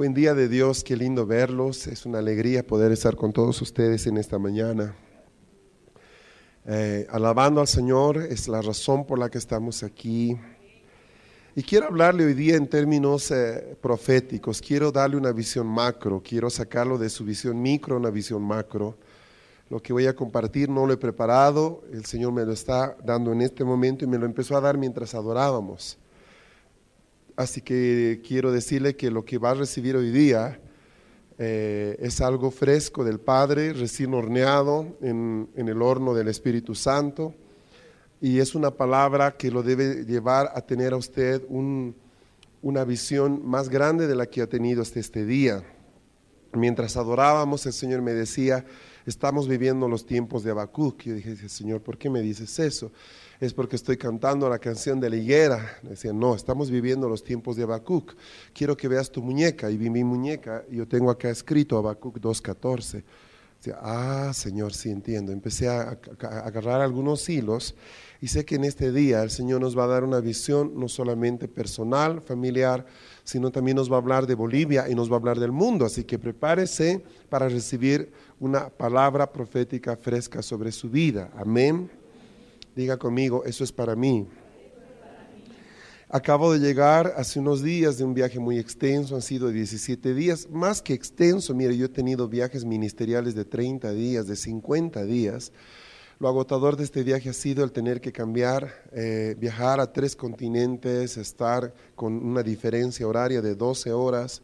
Buen día de Dios, qué lindo verlos. Es una alegría poder estar con todos ustedes en esta mañana. Eh, alabando al Señor es la razón por la que estamos aquí. Y quiero hablarle hoy día en términos eh, proféticos. Quiero darle una visión macro. Quiero sacarlo de su visión micro a una visión macro. Lo que voy a compartir no lo he preparado. El Señor me lo está dando en este momento y me lo empezó a dar mientras adorábamos. Así que quiero decirle que lo que va a recibir hoy día eh, es algo fresco del Padre, recién horneado en, el horno del Espíritu Santo. Y es una palabra que lo debe llevar a tener a usted una visión más grande de la que ha tenido hasta este día. Mientras adorábamos, el Señor me decía, estamos viviendo los tiempos de Habacuc. Yo dije, Señor, ¿por qué me dices eso? es porque estoy cantando la canción de la higuera. Decían, no, estamos viviendo los tiempos de Habacuc. Quiero que veas tu muñeca. Y vi mi muñeca yo tengo acá escrito Habacuc 2.14. Decía, ah, Señor, sí entiendo. Empecé a, agarrar algunos hilos y sé que en este día el Señor nos va a dar una visión no solamente personal, familiar, sino también nos va a hablar de Bolivia y nos va a hablar del mundo. Así que prepárese para recibir una palabra profética fresca sobre su vida. Amén. Diga conmigo, eso es para mí. Acabo de llegar hace unos días de un viaje muy extenso, han sido 17 días, más que extenso, mire, yo he tenido viajes ministeriales de 30 días, de 50 días. Lo agotador de este viaje ha sido el tener que cambiar, eh, viajar a tres continentes, estar con una diferencia horaria de 12 horas,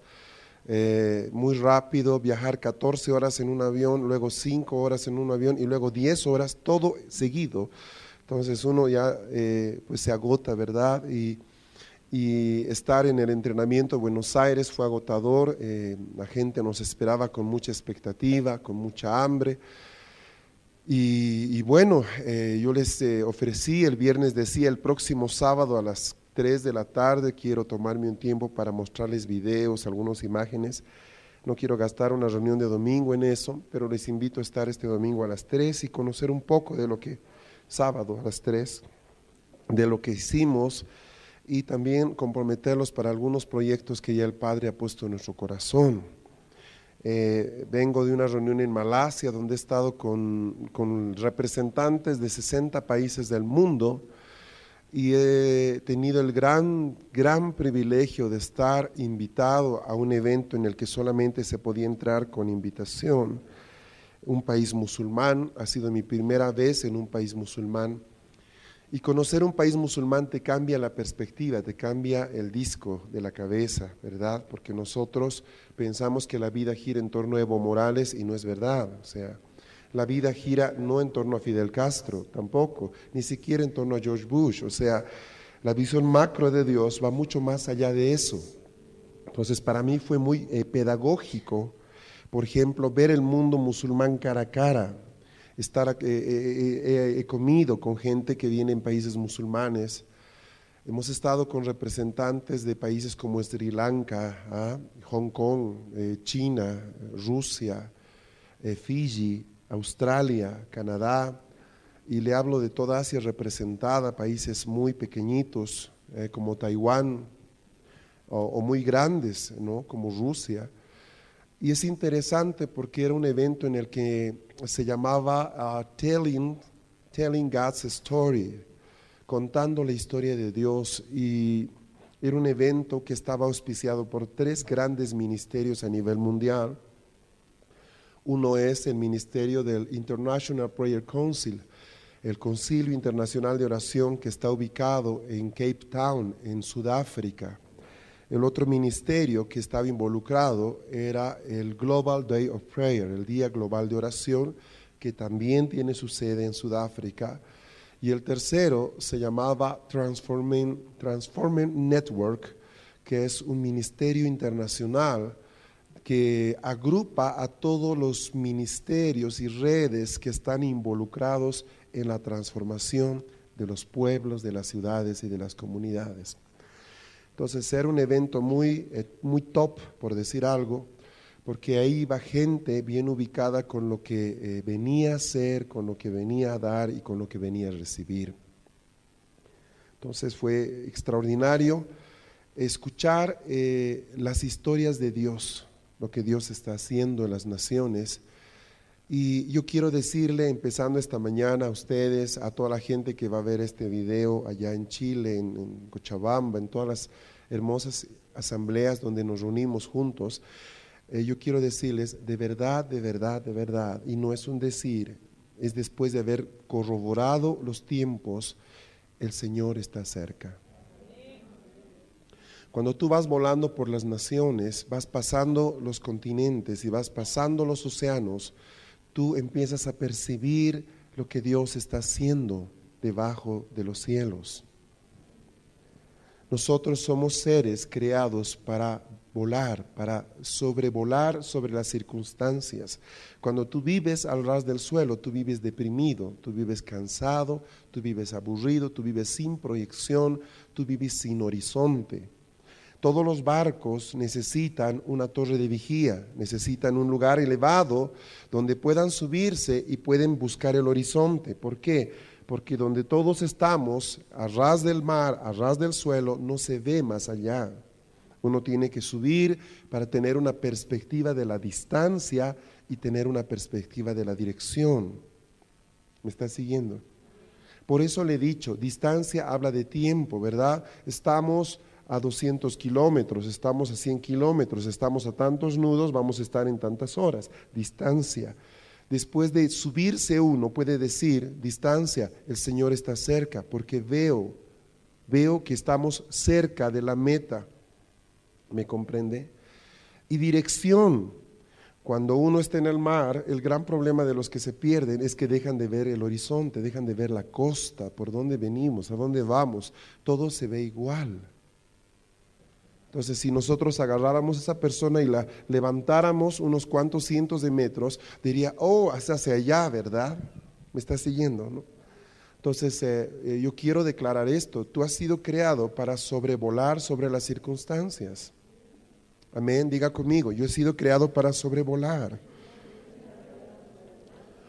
eh, muy rápido, viajar 14 horas en un avión, luego 5 horas en un avión y luego 10 horas, todo seguido entonces uno ya eh, pues se agota, ¿verdad? Y, estar en el entrenamiento en Buenos Aires fue agotador, la gente nos esperaba con mucha expectativa, con mucha hambre. Y, bueno, eh, yo les ofrecí, el viernes decía, el próximo sábado a las 3 de la tarde quiero tomarme un tiempo para mostrarles videos, algunas imágenes. No quiero gastar una reunión de domingo en eso, pero les invito a estar este domingo a las 3 y conocer un poco de lo que sábado a las 3 de lo que hicimos y también comprometerlos para algunos proyectos que ya el Padre ha puesto en nuestro corazón. Eh, vengo de una reunión en Malasia donde he estado con, con, representantes de 60 países del mundo y he tenido el gran, gran privilegio de estar invitado a un evento en el que solamente se podía entrar con invitación un país musulmán, ha sido mi primera vez en un país musulmán. Y conocer un país musulmán te cambia la perspectiva, te cambia el disco de la cabeza, ¿verdad? Porque nosotros pensamos que la vida gira en torno a Evo Morales y no es verdad. O sea, la vida gira no en torno a Fidel Castro, tampoco, ni siquiera en torno a George Bush. O sea, la visión macro de Dios va mucho más allá de eso. Entonces, para mí fue muy eh, pedagógico por ejemplo, ver el mundo musulmán cara a cara. Estar, eh, eh, eh, he comido con gente que viene en países musulmanes. Hemos estado con representantes de países como Sri Lanka, ¿ah? Hong Kong, China, Rusia, Fiji, Australia, Canadá, y le hablo de toda Asia representada, países muy pequeñitos como Taiwán o, muy grandes, ¿no? como Rusia. Y es interesante porque era un evento en el que se llamaba uh, Telling, Telling God's Story, contando la historia de Dios. Y era un evento que estaba auspiciado por tres grandes ministerios a nivel mundial. Uno es el ministerio del International Prayer Council, el Concilio Internacional de Oración que está ubicado en Cape Town, en Sudáfrica. El otro ministerio que estaba involucrado era el Global Day of Prayer, el Día Global de Oración, que también tiene su sede en Sudáfrica. y el tercero se llamaba Transforming, Network, que es un ministerio internacional que agrupa a todos los ministerios y redes que están involucrados en la transformación de los pueblos, de las ciudades y de las comunidades. Entonces, era un evento muy, eh, muy top, por decir algo, porque ahí iba gente bien ubicada con lo que eh, venía a ser, con lo que venía a dar y con lo que venía a recibir. Entonces fue extraordinario escuchar eh, las historias de Dios, lo que Dios está haciendo en las naciones. Y yo quiero decirle, empezando esta mañana a ustedes, a toda la gente que va a ver este video allá en Chile, en, Cochabamba, en todas las hermosas asambleas donde nos reunimos juntos, eh, yo quiero decirles, de verdad, de verdad, de verdad, y no es un decir, es después de haber corroborado los tiempos, el Señor está cerca. Cuando tú vas volando por las naciones, vas pasando los continentes y vas pasando los océanos, tú empiezas a percibir lo que Dios está haciendo debajo de los cielos. Nosotros somos seres creados para volar, para sobrevolar sobre las circunstancias. Cuando tú vives al ras del suelo, tú vives deprimido, tú vives cansado, tú vives aburrido, tú vives sin proyección, tú vives sin horizonte. Todos los barcos necesitan una torre de vigía, necesitan un lugar elevado donde puedan subirse y pueden buscar el horizonte. ¿Por qué? Porque donde todos estamos, a ras del mar, a ras del suelo, no se ve más allá. Uno tiene que subir para tener una perspectiva de la distancia y tener una perspectiva de la dirección. ¿Me está siguiendo? Por eso le he dicho, distancia habla de tiempo, ¿verdad? Estamos a 200 kilómetros, estamos a 100 kilómetros, estamos a tantos nudos, vamos a estar en tantas horas. Distancia. Después de subirse uno puede decir, distancia, el Señor está cerca, porque veo, veo que estamos cerca de la meta. ¿Me comprende? Y dirección. Cuando uno está en el mar, el gran problema de los que se pierden es que dejan de ver el horizonte, dejan de ver la costa, por dónde venimos, a dónde vamos. Todo se ve igual. Entonces, si nosotros agarráramos a esa persona y la levantáramos unos cuantos cientos de metros, diría, oh, hacia allá, ¿verdad? Me está siguiendo, ¿no? Entonces, eh, eh, yo quiero declarar esto. Tú has sido creado para sobrevolar sobre las circunstancias. Amén. Diga conmigo, yo he sido creado para sobrevolar.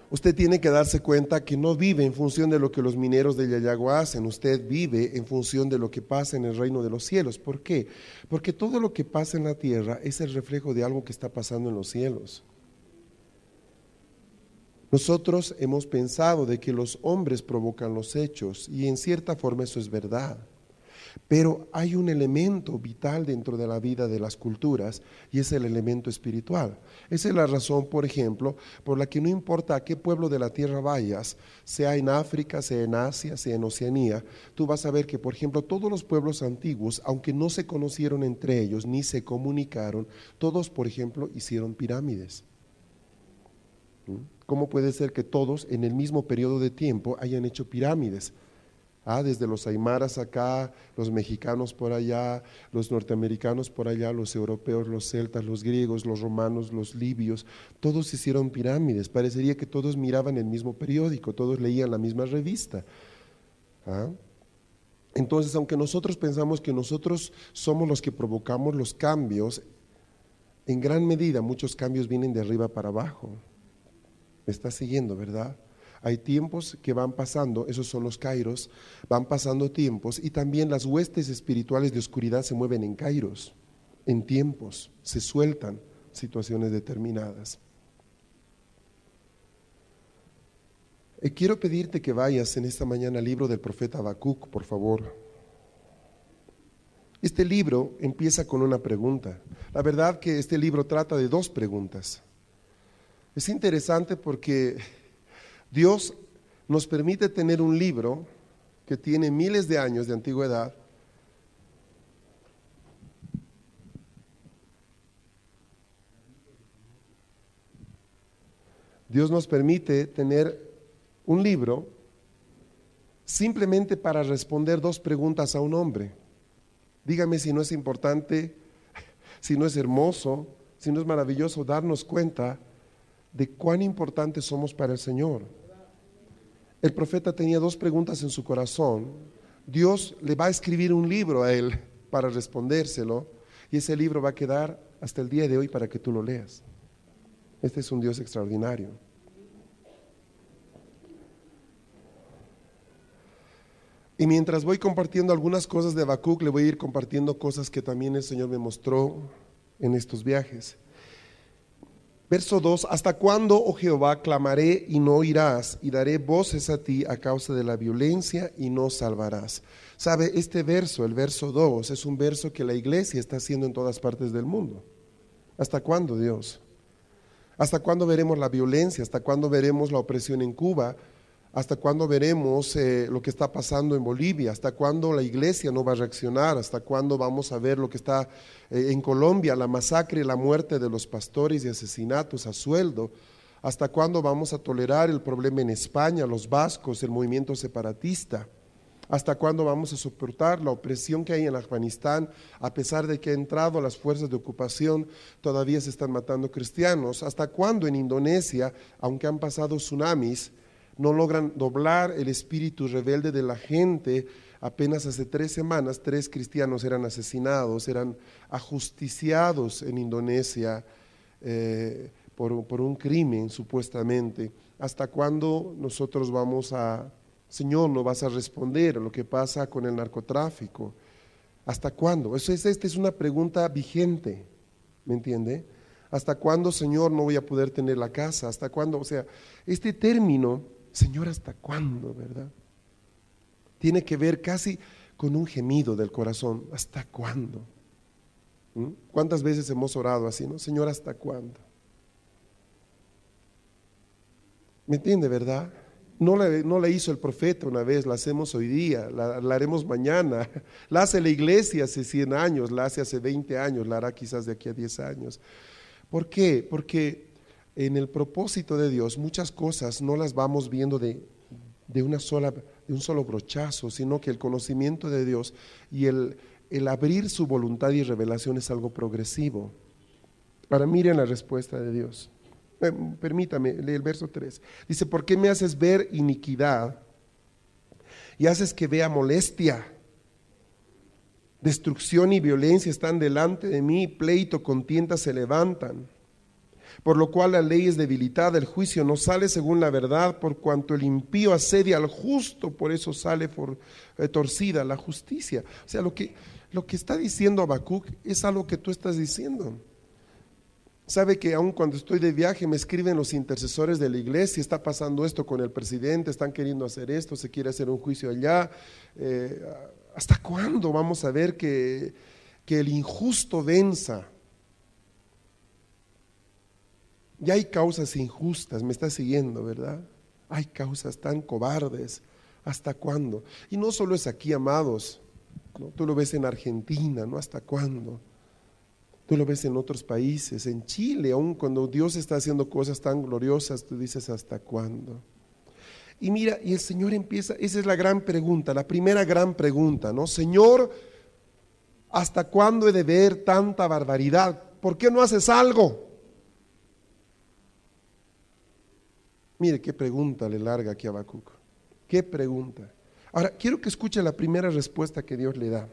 Usted tiene que darse cuenta que no vive en función de lo que los mineros de Yayagua hacen, usted vive en función de lo que pasa en el reino de los cielos. ¿Por qué? Porque todo lo que pasa en la tierra es el reflejo de algo que está pasando en los cielos. Nosotros hemos pensado de que los hombres provocan los hechos y en cierta forma eso es verdad. Pero hay un elemento vital dentro de la vida de las culturas y es el elemento espiritual. Esa es la razón, por ejemplo, por la que no importa a qué pueblo de la tierra vayas, sea en África, sea en Asia, sea en Oceanía, tú vas a ver que, por ejemplo, todos los pueblos antiguos, aunque no se conocieron entre ellos ni se comunicaron, todos, por ejemplo, hicieron pirámides. ¿Mm? ¿Cómo puede ser que todos en el mismo periodo de tiempo hayan hecho pirámides? Ah, desde los aymaras acá, los mexicanos por allá, los norteamericanos por allá, los europeos, los celtas, los griegos, los romanos, los libios, todos hicieron pirámides. Parecería que todos miraban el mismo periódico, todos leían la misma revista. ¿Ah? Entonces, aunque nosotros pensamos que nosotros somos los que provocamos los cambios, en gran medida muchos cambios vienen de arriba para abajo. Me está siguiendo, ¿verdad? Hay tiempos que van pasando, esos son los kairos, van pasando tiempos y también las huestes espirituales de oscuridad se mueven en kairos, en tiempos, se sueltan situaciones determinadas. Y eh, quiero pedirte que vayas en esta mañana al libro del profeta Habacuc, por favor. Este libro empieza con una pregunta. La verdad que este libro trata de dos preguntas. Es interesante porque Dios nos permite tener un libro que tiene miles de años de antigüedad. Dios nos permite tener un libro simplemente para responder dos preguntas a un hombre. Dígame si no es importante, si no es hermoso, si no es maravilloso darnos cuenta de cuán importantes somos para el Señor. El profeta tenía dos preguntas en su corazón. Dios le va a escribir un libro a él para respondérselo y ese libro va a quedar hasta el día de hoy para que tú lo leas. Este es un Dios extraordinario. Y mientras voy compartiendo algunas cosas de Habacuc, le voy a ir compartiendo cosas que también el Señor me mostró en estos viajes. Verso 2, ¿hasta cuándo, oh Jehová, clamaré y no oirás, y daré voces a ti a causa de la violencia y no salvarás? Sabe, este verso, el verso 2, es un verso que la iglesia está haciendo en todas partes del mundo. ¿Hasta cuándo, Dios? ¿Hasta cuándo veremos la violencia? ¿Hasta cuándo veremos la opresión en Cuba? ¿Hasta cuándo veremos eh, lo que está pasando en Bolivia? ¿Hasta cuándo la iglesia no va a reaccionar? ¿Hasta cuándo vamos a ver lo que está eh, en Colombia, la masacre la muerte de los pastores y asesinatos a sueldo? ¿Hasta cuándo vamos a tolerar el problema en España, los vascos, el movimiento separatista? ¿Hasta cuándo vamos a soportar la opresión que hay en Afganistán? A pesar de que han entrado las fuerzas de ocupación, todavía se están matando cristianos. ¿Hasta cuándo en Indonesia, aunque han pasado tsunamis, no logran doblar el espíritu rebelde de la gente. Apenas hace tres semanas, tres cristianos eran asesinados, eran ajusticiados en Indonesia eh, por, por un crimen, supuestamente. ¿Hasta cuándo nosotros vamos a, Señor, no vas a responder a lo que pasa con el narcotráfico? ¿Hasta cuándo? Eso es, esta es una pregunta vigente, ¿me entiende? ¿Hasta cuándo, Señor, no voy a poder tener la casa? ¿Hasta cuándo? O sea, este término Señor, ¿hasta cuándo, verdad? Tiene que ver casi con un gemido del corazón. ¿Hasta cuándo? ¿Mm? ¿Cuántas veces hemos orado así, no? Señor, ¿hasta cuándo? ¿Me entiende, verdad? No la, hizo el profeta una vez, la hacemos hoy día, la, la, haremos mañana. La hace la iglesia hace 100 años, la hace hace 20 años, la hará quizás de aquí a 10 años. ¿Por qué? Porque en el propósito de Dios muchas cosas no las vamos viendo de, una sola, de un solo brochazo, sino que el conocimiento de Dios y el, el abrir su voluntad y revelación es algo progresivo. Ahora miren la respuesta de Dios. Eh, permítame, lee el verso 3. Dice, ¿por qué me haces ver iniquidad y haces que vea molestia? Destrucción y violencia están delante de mí, pleito, contienda se levantan por lo cual la ley es debilitada, el juicio no sale según la verdad, por cuanto el impío asedia al justo, por eso sale eh, torcida la justicia. O sea, lo que, lo que está diciendo Habacuc es algo que tú estás diciendo. Sabe que aun cuando estoy de viaje me escriben los intercesores de la iglesia, está pasando esto con el presidente, están queriendo hacer esto, se quiere hacer un juicio allá. Eh, ¿Hasta cuándo vamos a ver que, que el injusto venza? Ya hay causas injustas, me está siguiendo, ¿verdad? Hay causas tan cobardes. ¿Hasta cuándo? Y no solo es aquí, amados. Tú lo ves en Argentina, ¿no? ¿Hasta cuándo? Tú lo ves en otros países, en Chile, aún cuando Dios está haciendo cosas tan gloriosas, tú dices, ¿hasta cuándo? Y mira, y el Señor empieza, esa es la gran pregunta, la primera gran pregunta, ¿no? Señor, ¿hasta cuándo he de ver tanta barbaridad? ¿Por qué no haces algo? Mire qué pregunta le larga aquí a Habacuc. Qué pregunta. Ahora, quiero que escuche la primera respuesta que Dios le da.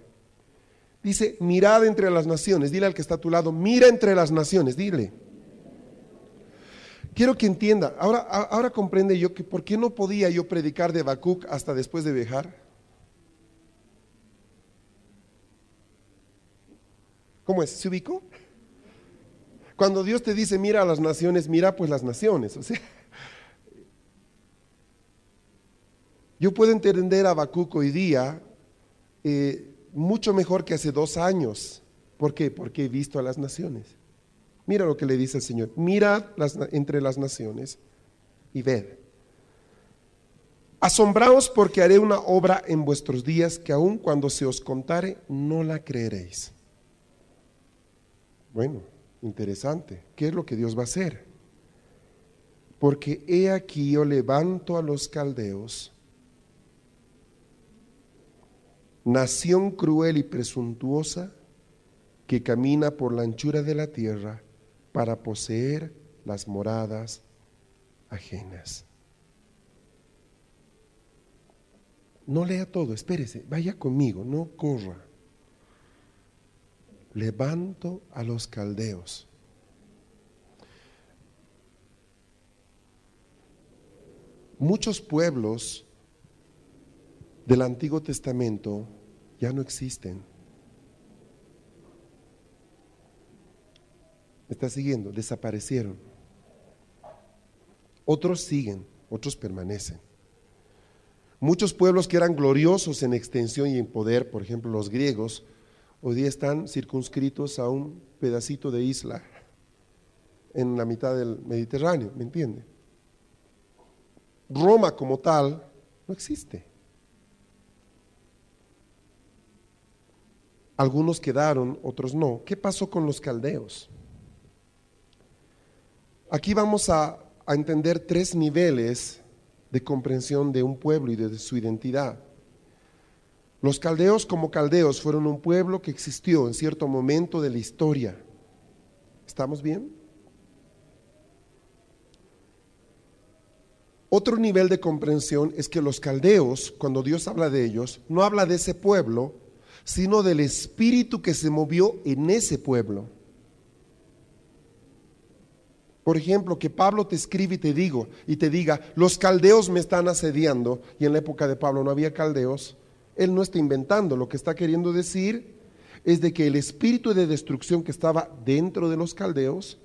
Dice, mirad entre las naciones. Dile al que está a tu lado, mira entre las naciones, dile. Quiero que entienda, ahora, ahora comprende yo que por qué no podía yo predicar de Habacuc hasta después de viajar. ¿Cómo es? ¿Se ubicó? Cuando Dios te dice, mira a las naciones, mira pues las naciones. O sea, Yo puedo entender a Habacuc hoy día eh, mucho mejor que hace dos años. ¿Por qué? Porque he visto a las naciones. Mira lo que le dice el Señor. Mirad entre las naciones y ved. Asombraos porque haré una obra en vuestros días que aun cuando se os contare no la creeréis. Bueno, interesante. ¿Qué es lo que Dios va a hacer? Porque he aquí yo levanto a los caldeos nación cruel y presuntuosa que camina por la anchura de la tierra para poseer las moradas ajenas. No lea todo, espérese, vaya conmigo, no corra. Levanto a los caldeos. Muchos pueblos del Antiguo Testamento ya no existen. ¿Me está siguiendo? Desaparecieron. Otros siguen, otros permanecen. Muchos pueblos que eran gloriosos en extensión y en poder, por ejemplo los griegos, hoy día están circunscritos a un pedacito de isla en la mitad del Mediterráneo, ¿me entiende? Roma como tal no existe. Algunos quedaron, otros no. ¿Qué pasó con los caldeos? Aquí vamos a, entender tres niveles de comprensión de un pueblo y de su identidad. Los caldeos como caldeos fueron un pueblo que existió en cierto momento de la historia. ¿Estamos bien? Otro nivel de comprensión es que los caldeos, cuando Dios habla de ellos, no habla de ese pueblo, sino del espíritu que se movió en ese pueblo. Por ejemplo, que Pablo te escribe y te digo y te diga, los caldeos me están asediando, y en la época de Pablo no había caldeos, él no está inventando, lo que está queriendo decir es de que el espíritu de destrucción que estaba dentro de los caldeos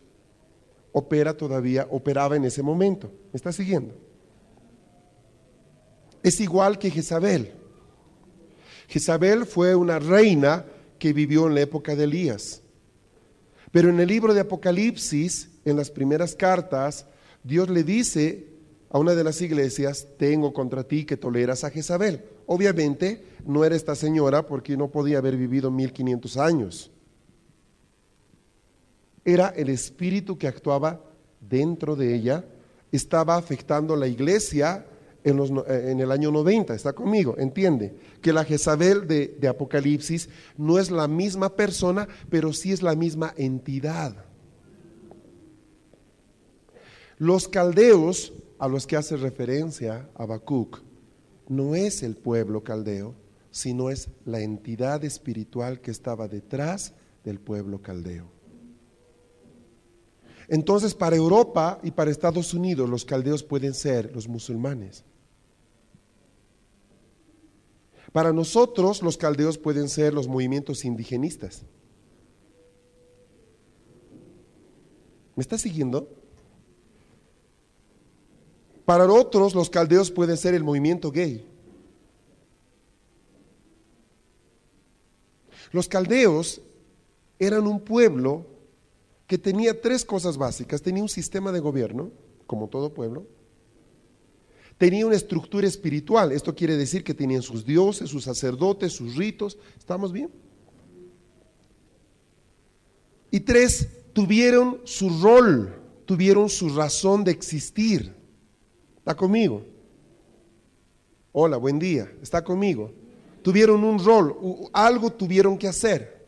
opera todavía, operaba en ese momento. ¿Me está siguiendo? Es igual que Jezabel. Jezabel fue una reina que vivió en la época de Elías. Pero en el libro de Apocalipsis en las primeras cartas, Dios le dice a una de las iglesias, tengo contra ti que toleras a Jezabel. Obviamente no era esta señora porque no podía haber vivido 1500 años. Era el espíritu que actuaba dentro de ella, estaba afectando la iglesia en, los, en, el año 90, está conmigo, entiende, que la Jezabel de, de Apocalipsis no es la misma persona, pero sí es la misma entidad. Los caldeos a los que hace referencia Habacuc no es el pueblo caldeo, sino es la entidad espiritual que estaba detrás del pueblo caldeo. Entonces, para Europa y para Estados Unidos, los caldeos pueden ser los musulmanes. Para nosotros, los caldeos pueden ser los movimientos indigenistas. ¿Me está siguiendo? Para otros, los caldeos pueden ser el movimiento gay. Los caldeos eran un pueblo que tenía tres cosas básicas. Tenía un sistema de gobierno, como todo pueblo. Tenía una estructura espiritual. Esto quiere decir que tenían sus dioses, sus sacerdotes, sus ritos. ¿Estamos bien? Y tres, tuvieron su rol, tuvieron su razón de existir. ¿Está conmigo? Hola, buen día. ¿Está conmigo? Tuvieron un rol, algo tuvieron que hacer.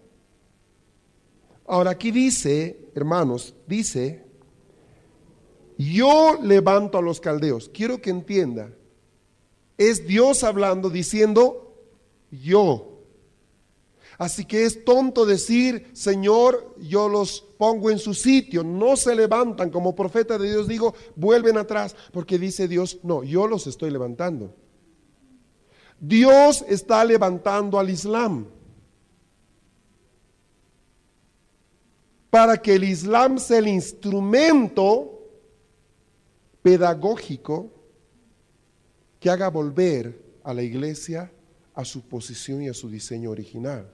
Ahora aquí dice, hermanos, dice, yo levanto a los caldeos. Quiero que entienda, es Dios hablando diciendo, yo. Así que es tonto decir, Señor, yo los pongo en su sitio. No se levantan. Como profeta de Dios digo, vuelven atrás. Porque dice Dios, no, yo los estoy levantando. Dios está levantando al Islam. Para que el Islam sea el instrumento pedagógico que haga volver a la iglesia a su posición y a su diseño original.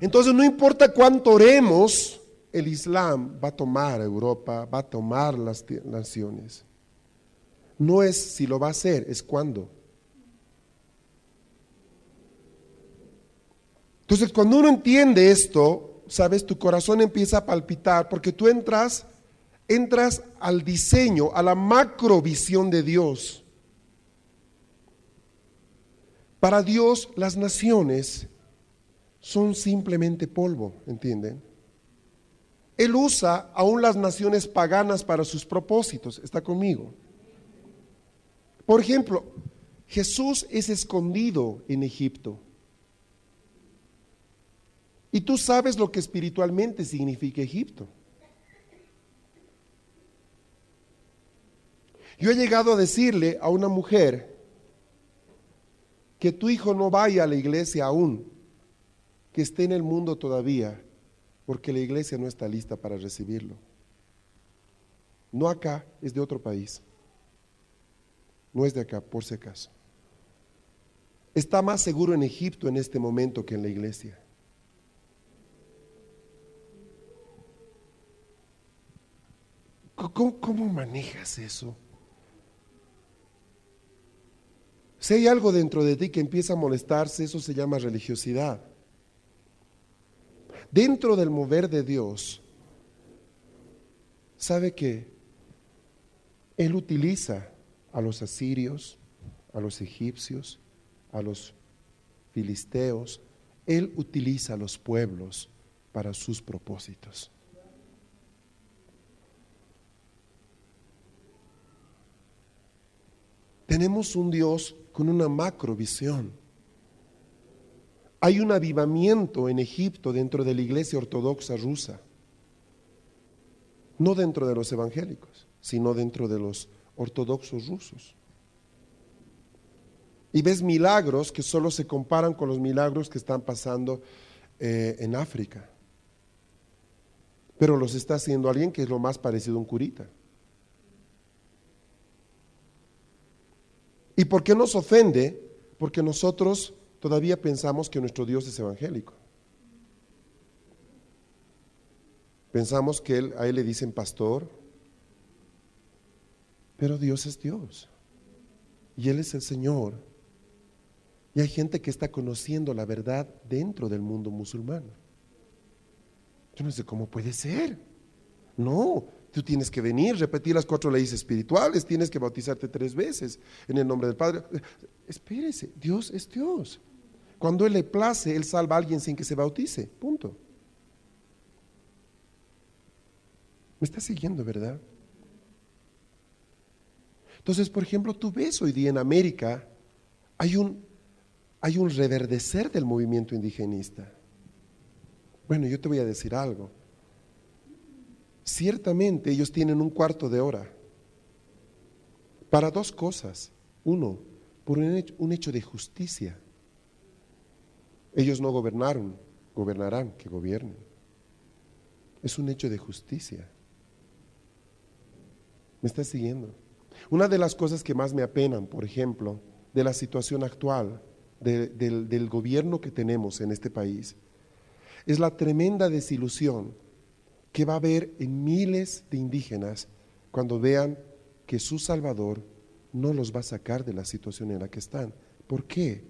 Entonces no importa cuánto oremos, el Islam va a tomar Europa, va a tomar las naciones. No es si lo va a hacer, es cuándo. Entonces cuando uno entiende esto, sabes, tu corazón empieza a palpitar porque tú entras, entras al diseño, a la macrovisión de Dios. Para Dios las naciones son simplemente polvo, ¿entienden? Él usa aún las naciones paganas para sus propósitos. ¿Está conmigo? Por ejemplo, Jesús es escondido en Egipto. Y tú sabes lo que espiritualmente significa Egipto. Yo he llegado a decirle a una mujer que tu hijo no vaya a la iglesia aún, que esté en el mundo todavía, porque la iglesia no está lista para recibirlo. No acá, es de otro país. No es de acá, por si acaso. Está más seguro en Egipto en este momento que en la iglesia. ¿Cómo, manejas eso? Si hay algo dentro de ti que empieza a molestarse, eso se llama religiosidad. Dentro del mover de Dios, ¿sabe que Él utiliza a los asirios, a los egipcios, a los filisteos? Él utiliza a los pueblos para sus propósitos. Tenemos un Dios con una macrovisión. Hay un avivamiento en Egipto dentro de la iglesia ortodoxa rusa, no dentro de los evangélicos, sino dentro de los ortodoxos rusos. Y ves milagros que solo se comparan con los milagros que están pasando eh, en África. Pero los está haciendo alguien que es lo más parecido a un curita. ¿Y por qué nos ofende? Porque nosotros todavía pensamos que nuestro Dios es evangélico. Pensamos que él, a él le dicen pastor, pero Dios es Dios. Y Él es el Señor. Y hay gente que está conociendo la verdad dentro del mundo musulmán. Yo no sé cómo puede ser. No, tú tienes que venir, repetir las cuatro leyes espirituales, tienes que bautizarte tres veces en el nombre del Padre. Espérese, Dios es Dios. Cuando Él le place, Él salva a alguien sin que se bautice. Punto. ¿Me está siguiendo, verdad? Entonces, por ejemplo, tú ves hoy día en América, hay un, hay un reverdecer del movimiento indigenista. Bueno, yo te voy a decir algo. Ciertamente ellos tienen un cuarto de hora para dos cosas. Uno, por un hecho, de justicia. Ellos no gobernaron, gobernarán, que gobiernen. Es un hecho de justicia. ¿Me estás siguiendo? Una de las cosas que más me apenan, por ejemplo, de la situación actual, del, del gobierno que tenemos en este país, es la tremenda desilusión que va a haber en miles de indígenas cuando vean que su Salvador no los va a sacar de la situación en la que están. ¿Por qué?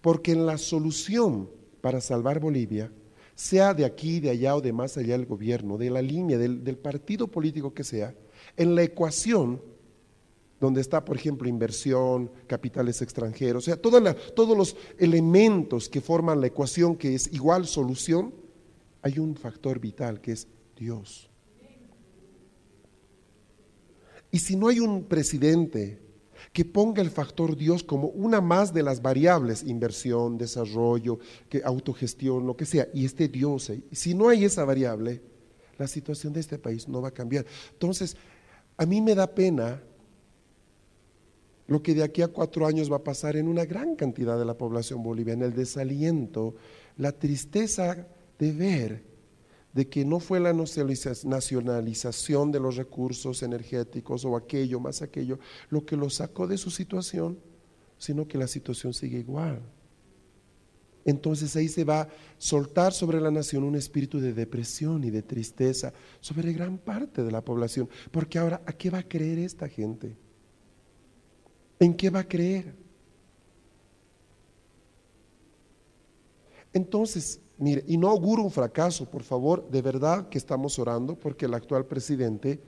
Porque en la solución para salvar Bolivia, sea de aquí, de allá o de más allá del gobierno, de la línea, del, partido político que sea, en la ecuación donde está, por ejemplo, inversión, capitales extranjeros, o sea, todos los elementos que forman la ecuación que es igual solución, hay un factor vital que es Dios. Y si no hay un presidente que ponga el factor Dios como una más de las variables, inversión, desarrollo, que autogestión, lo que sea, y este Dios, si no hay esa variable, la situación de este país no va a cambiar. Entonces, a mí me da pena lo que de aquí a cuatro años va a pasar en una gran cantidad de la población boliviana, el desaliento, la tristeza de ver de que no fue la nacionalización de los recursos energéticos o aquello más aquello lo que lo sacó de su situación, sino que la situación sigue igual. Entonces ahí se va a soltar sobre la nación un espíritu de depresión y de tristeza sobre gran parte de la población, porque ahora ¿a qué va a creer esta gente? ¿En qué va a creer? Entonces, Mire, y no auguro un fracaso, por favor, de verdad que estamos orando porque el actual presidente,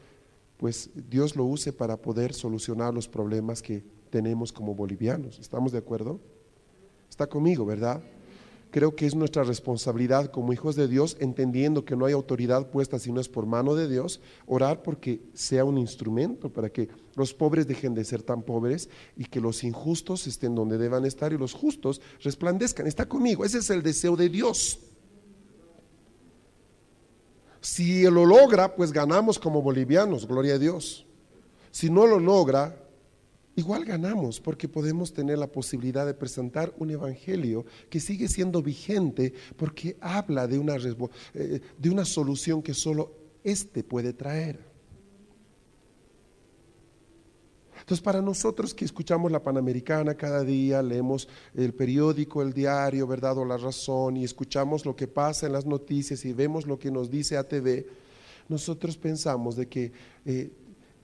pues Dios lo use para poder solucionar los problemas que tenemos como bolivianos. ¿Estamos de acuerdo? Está conmigo, ¿verdad? Creo que es nuestra responsabilidad como hijos de Dios, entendiendo que no hay autoridad puesta si no es por mano de Dios, orar porque sea un instrumento para que los pobres dejen de ser tan pobres y que los injustos estén donde deban estar y los justos resplandezcan. Está conmigo, ese es el deseo de Dios. Si lo logra, pues ganamos como bolivianos, gloria a Dios. Si no lo logra, igual ganamos porque podemos tener la posibilidad de presentar un evangelio que sigue siendo vigente porque habla de una, eh, de una solución que solo éste puede traer. Entonces, para nosotros que escuchamos la Panamericana cada día, leemos el periódico, el diario, ¿verdad? O la razón, y escuchamos lo que pasa en las noticias y vemos lo que nos dice ATV, nosotros pensamos de que eh,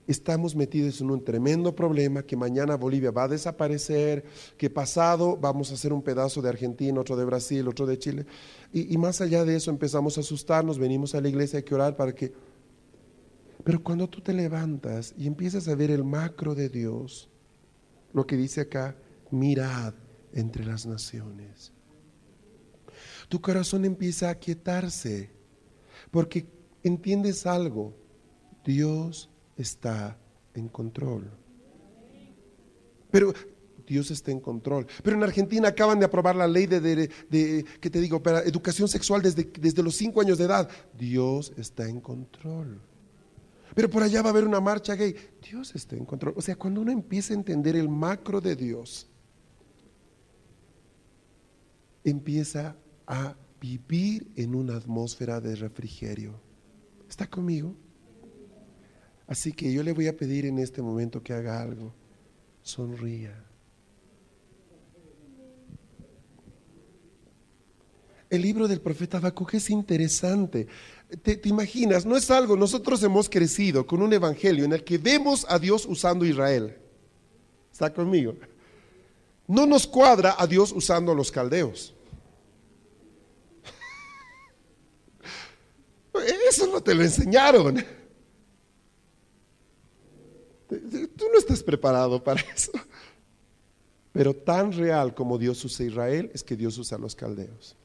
estamos metidos en un tremendo problema, que mañana Bolivia va a desaparecer, que pasado vamos a hacer un pedazo de Argentina, otro de Brasil, otro de Chile. Y, más allá de eso empezamos a asustarnos, venimos a la iglesia, hay que orar para que... Pero cuando tú te levantas y empiezas a ver el macro de Dios, lo que dice acá, mirad entre las naciones. Tu corazón empieza a aquietarse porque entiendes algo. Dios está en control. Pero Dios está en control. Pero en Argentina acaban de aprobar la ley de, de, ¿qué te digo? Para educación sexual desde, desde los cinco años de edad. Dios está en control. Pero por allá va a haber una marcha gay. Dios está en control. O sea, cuando uno empieza a entender el macro de Dios, empieza a vivir en una atmósfera de refrigerio. ¿Está conmigo? Así que yo le voy a pedir en este momento que haga algo. Sonría. El libro del profeta Habacuc es interesante. Te, te, imaginas, no es algo, nosotros hemos crecido con un evangelio en el que vemos a Dios usando Israel. ¿Está conmigo? No nos cuadra a Dios usando a los caldeos. Eso no te lo enseñaron. Tú no estás preparado para eso. Pero tan real como Dios usa a Israel es que Dios usa a los caldeos.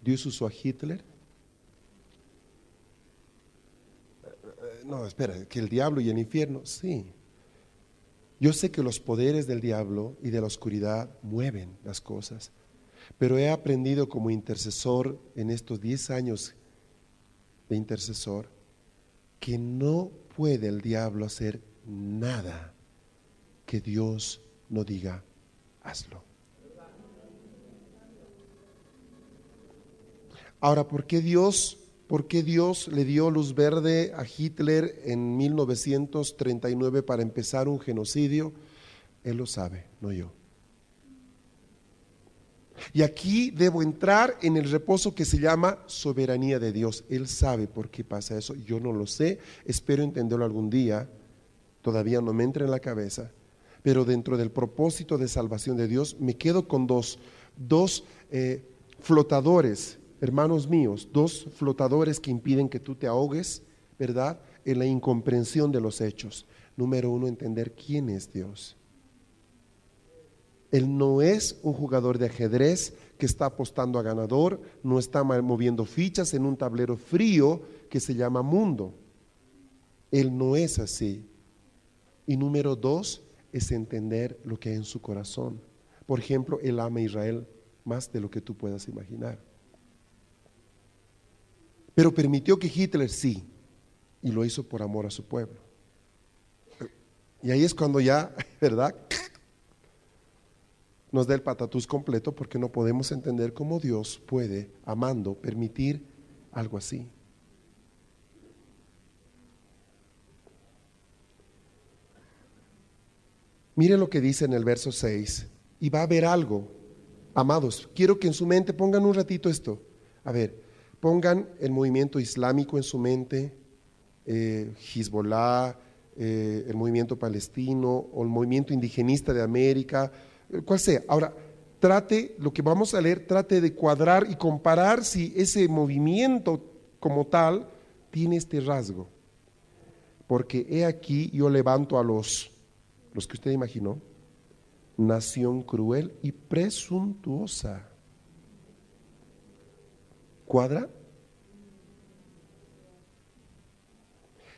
Dios usó a Hitler. No, espera, que el diablo y el infierno, sí. Yo sé que los poderes del diablo y de la oscuridad mueven las cosas, pero he aprendido como intercesor en estos 10 años de intercesor que no puede el diablo hacer nada que Dios no diga, hazlo. Ahora, ¿por qué Dios, por qué Dios le dio luz verde a Hitler en 1939 para empezar un genocidio? Él lo sabe, no yo. Y aquí debo entrar en el reposo que se llama soberanía de Dios. Él sabe por qué pasa eso. Yo no lo sé. Espero entenderlo algún día. Todavía no me entra en la cabeza. Pero dentro del propósito de salvación de Dios, me quedo con dos, dos eh, flotadores, hermanos míos, dos flotadores que impiden que tú te ahogues, ¿verdad? En la incomprensión de los hechos. Número uno, entender quién es Dios. Él no es un jugador de ajedrez que está apostando a ganador, no está moviendo fichas en un tablero frío que se llama mundo. Él no es así. Y número dos es entender lo que hay en su corazón. Por ejemplo, Él ama a Israel más de lo que tú puedas imaginar. Pero permitió que Hitler sí, y lo hizo por amor a su pueblo. Y ahí es cuando ya, ¿verdad? Nos da el patatús completo porque no podemos entender cómo Dios puede, amando, permitir algo así. Mire lo que dice en el verso 6. Y va a haber algo. Amados, quiero que en su mente pongan un ratito esto. A ver, pongan el movimiento islámico en su mente, eh, Hezbollah, eh, el movimiento palestino o el movimiento indigenista de América, sea. Ahora, trate, lo que vamos a leer, trate de cuadrar y comparar si ese movimiento como tal tiene este rasgo. Porque he aquí, yo levanto a los, los que usted imaginó, nación cruel y presuntuosa. ¿Cuadra?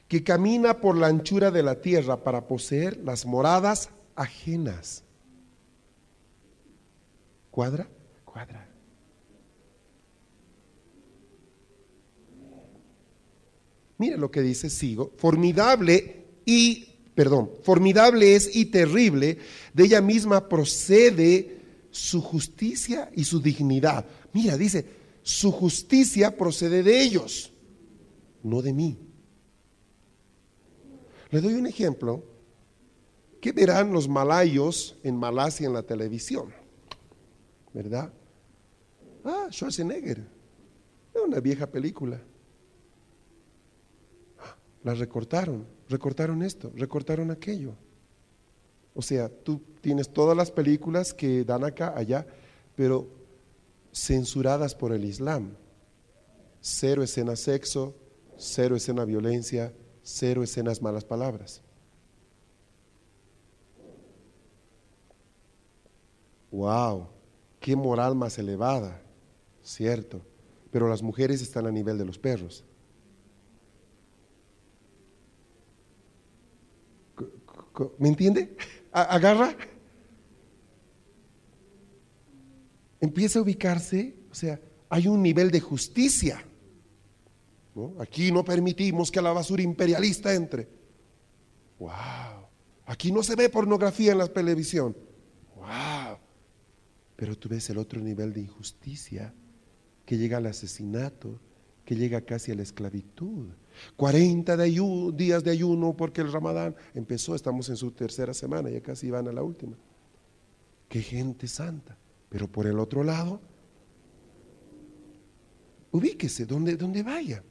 Que camina por la anchura de la tierra para poseer las moradas ajenas. ¿Cuadra? Cuadra. Mire lo que dice, sigo. Formidable y, perdón, formidable es y terrible, de ella misma procede su justicia y su dignidad. Mira, dice, su justicia procede de ellos, no de mí. Le doy un ejemplo. ¿Qué verán los malayos en Malasia en la televisión? ¿Verdad? Ah, Schwarzenegger. Es una vieja película. La recortaron, recortaron esto, recortaron aquello. O sea, tú tienes todas las películas que dan acá, allá, pero censuradas por el Islam. Cero escena sexo, cero escena violencia, cero escenas malas palabras. Wow, qué moral más elevada, cierto. Pero las mujeres están a nivel de los perros. ¿Me entiende? Agarra. Empieza a ubicarse, o sea, hay un nivel de justicia. Aquí no permitimos que la basura imperialista entre. ¡Wow! Aquí no se ve pornografía en la televisión. ¡Wow! Pero tú ves el otro nivel de injusticia que llega al asesinato, que llega casi a la esclavitud. 40 días de ayuno porque el ramadán empezó, estamos en su tercera semana, ya casi van a la última. Qué gente santa. Pero por el otro lado, ubíquese donde vaya.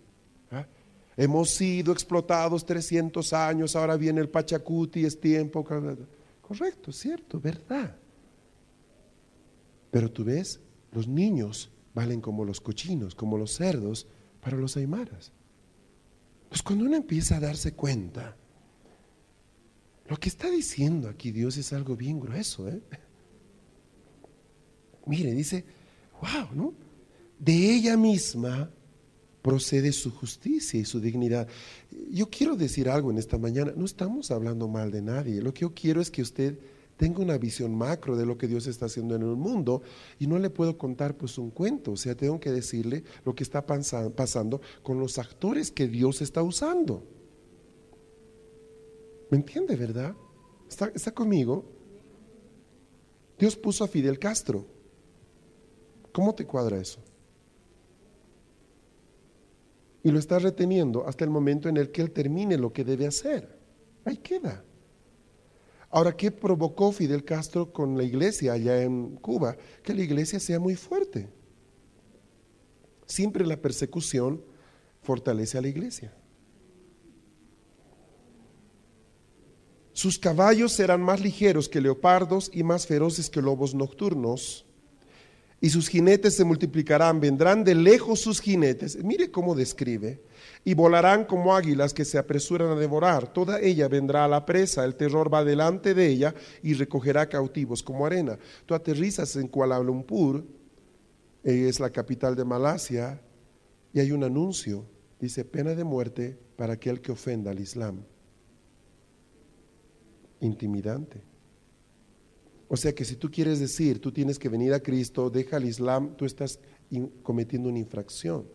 ¿ah? Hemos sido explotados 300 años, ahora viene el Pachacuti, es tiempo. Correcto, cierto, verdad. Pero tú ves, los niños valen como los cochinos, como los cerdos para los aymaras. Pues cuando uno empieza a darse cuenta, lo que está diciendo aquí Dios es algo bien grueso. ¿eh? Mire, dice, wow, ¿no? De ella misma procede su justicia y su dignidad. Yo quiero decir algo en esta mañana, no estamos hablando mal de nadie, lo que yo quiero es que usted tenga una visión macro de lo que Dios está haciendo en el mundo y no le puedo contar pues un cuento, o sea, tengo que decirle lo que está pasando con los actores que Dios está usando. ¿Me entiende, verdad? ¿Está, está conmigo? Dios puso a Fidel Castro. ¿Cómo te cuadra eso? Y lo está reteniendo hasta el momento en el que él termine lo que debe hacer. Ahí queda. Ahora, ¿qué provocó Fidel Castro con la iglesia allá en Cuba? Que la iglesia sea muy fuerte. Siempre la persecución fortalece a la iglesia. Sus caballos serán más ligeros que leopardos y más feroces que lobos nocturnos. Y sus jinetes se multiplicarán, vendrán de lejos sus jinetes. Mire cómo describe y volarán como águilas que se apresuran a devorar. Toda ella vendrá a la presa, el terror va delante de ella y recogerá cautivos como arena. Tú aterrizas en Kuala Lumpur, eh, es la capital de Malasia, y hay un anuncio, dice pena de muerte para aquel que ofenda al Islam. Intimidante. O sea que si tú quieres decir, tú tienes que venir a Cristo, deja al Islam, tú estás cometiendo una infracción.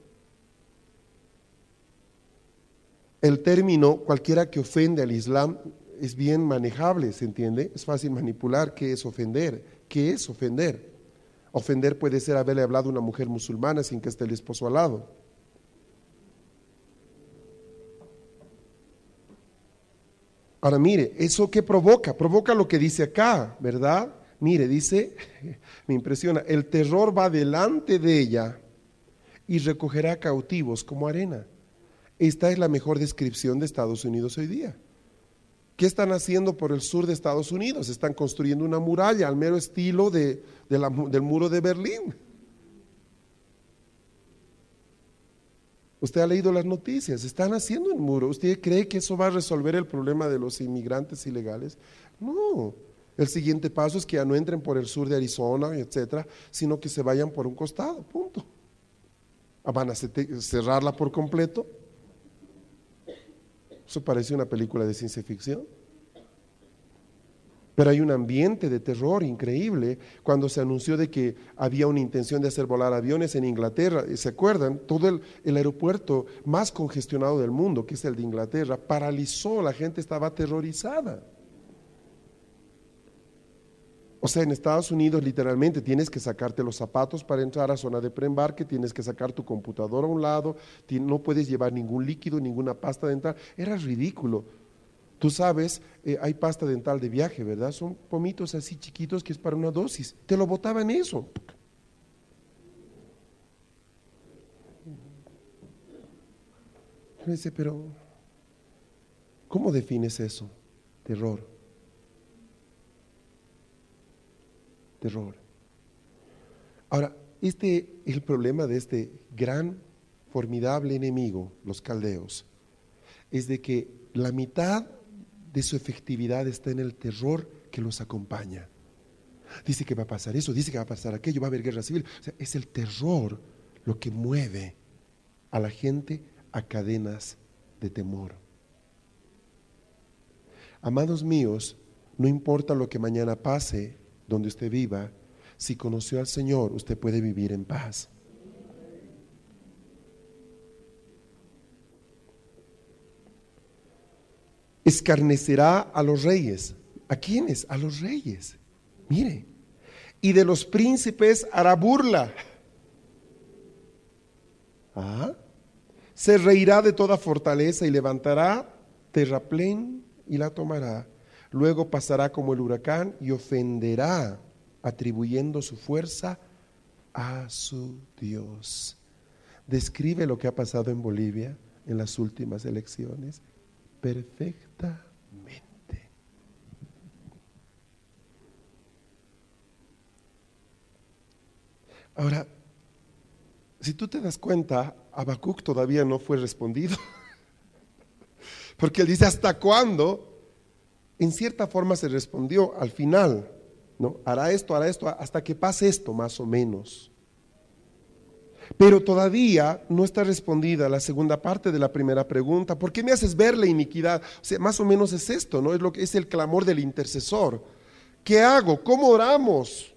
El término cualquiera que ofende al Islam es bien manejable, ¿se entiende? Es fácil manipular qué es ofender. ¿Qué es ofender? Ofender puede ser haberle hablado a una mujer musulmana sin que esté el esposo al lado. Ahora mire, ¿eso qué provoca? Provoca lo que dice acá, ¿verdad? Mire, dice, me impresiona, el terror va delante de ella y recogerá cautivos como arena. Esta es la mejor descripción de Estados Unidos hoy día. ¿Qué están haciendo por el sur de Estados Unidos? Están construyendo una muralla al mero estilo de, del muro de Berlín. Usted ha leído las noticias, están haciendo un muro. ¿Usted cree que eso va a resolver el problema de los inmigrantes ilegales? No, El siguiente paso es que ya no entren por el sur de Arizona, etcétera, sino que se vayan por un costado, punto. Ah, ¿Van a cerrarla por completo? Eso parece una película de ciencia ficción. Pero hay un ambiente de terror increíble cuando se anunció de que había una intención de hacer volar aviones en Inglaterra. ¿Se acuerdan? Todo el, el, aeropuerto más congestionado del mundo, que es el de Inglaterra, paralizó, la gente estaba aterrorizada. O sea, en Estados Unidos literalmente tienes que sacarte los zapatos para entrar a zona de preembarque, tienes que sacar tu computadora a un lado, no puedes llevar ningún líquido, ninguna pasta dental. Era ridículo. Tú sabes, eh, hay pasta dental de viaje, ¿verdad? Son pomitos así chiquitos que es para una dosis. Te lo botaban eso. dice, pero ¿cómo defines eso? Terror. Terror. Ahora, este es el problema de este gran, formidable enemigo, los caldeos, es de que la mitad de su efectividad está en el terror que los acompaña. Dice que va a pasar eso, dice que va a pasar aquello, va a haber guerra civil. O sea, es el terror lo que mueve a la gente a cadenas de temor. Amados míos, no importa lo que mañana pase donde usted viva, si conoció al Señor, usted puede vivir en paz. escarnecerá a los reyes. ¿A quiénes? A los reyes. Mire. Y de los príncipes hará burla. ¿Ah? Se reirá de toda fortaleza y levantará terraplén y la tomará. Luego pasará como el huracán y ofenderá, atribuyendo su fuerza a su Dios. Describe lo que ha pasado en Bolivia en las últimas elecciones perfectamente. Ahora, si tú te das cuenta, Habacuc todavía no fue respondido. Porque él dice, ¿hasta cuándo? En cierta forma se respondió al final, ¿no? Hará esto, hará esto, hasta que pase esto, más o menos. Pero todavía no está respondida la segunda parte de la primera pregunta. ¿Por qué me haces ver la iniquidad? O sea, más o menos es esto, ¿no? Es lo que es el clamor del intercesor. ¿Qué hago? ¿Cómo oramos?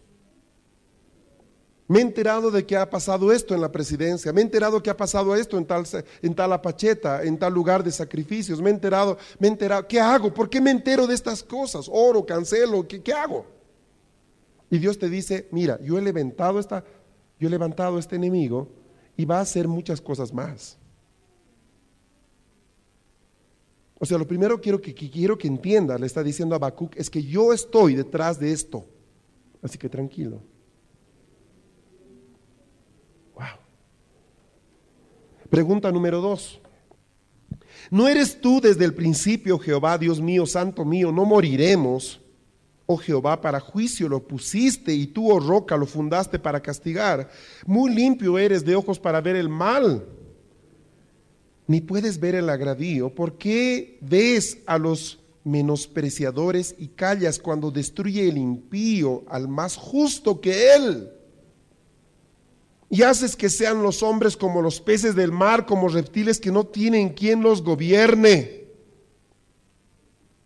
Me he enterado de que ha pasado esto en la presidencia, me he enterado que ha pasado esto en tal, en tal apacheta, en tal lugar de sacrificios, me he enterado, me he enterado, ¿qué hago? ¿Por qué me entero de estas cosas? Oro, cancelo, ¿qué, hago? Y Dios te dice, mira, yo he levantado esta, yo he levantado este enemigo y va a hacer muchas cosas más. O sea, lo primero quiero que, quiero que entienda, le está diciendo a Habacuc, es que yo estoy detrás de esto. Así que tranquilo. Pregunta número dos. ¿No eres tú desde el principio, Jehová, Dios mío, Santo mío, no moriremos? oh Jehová, para juicio lo pusiste y tú, oh roca, lo fundaste para castigar. Muy limpio eres de ojos para ver el mal, ni puedes ver el agravio. ¿Por qué ves a los menospreciadores y callas cuando destruye el impío al más justo que él? Y haces que sean los hombres como los peces del mar, como reptiles que no tienen quien los gobierne.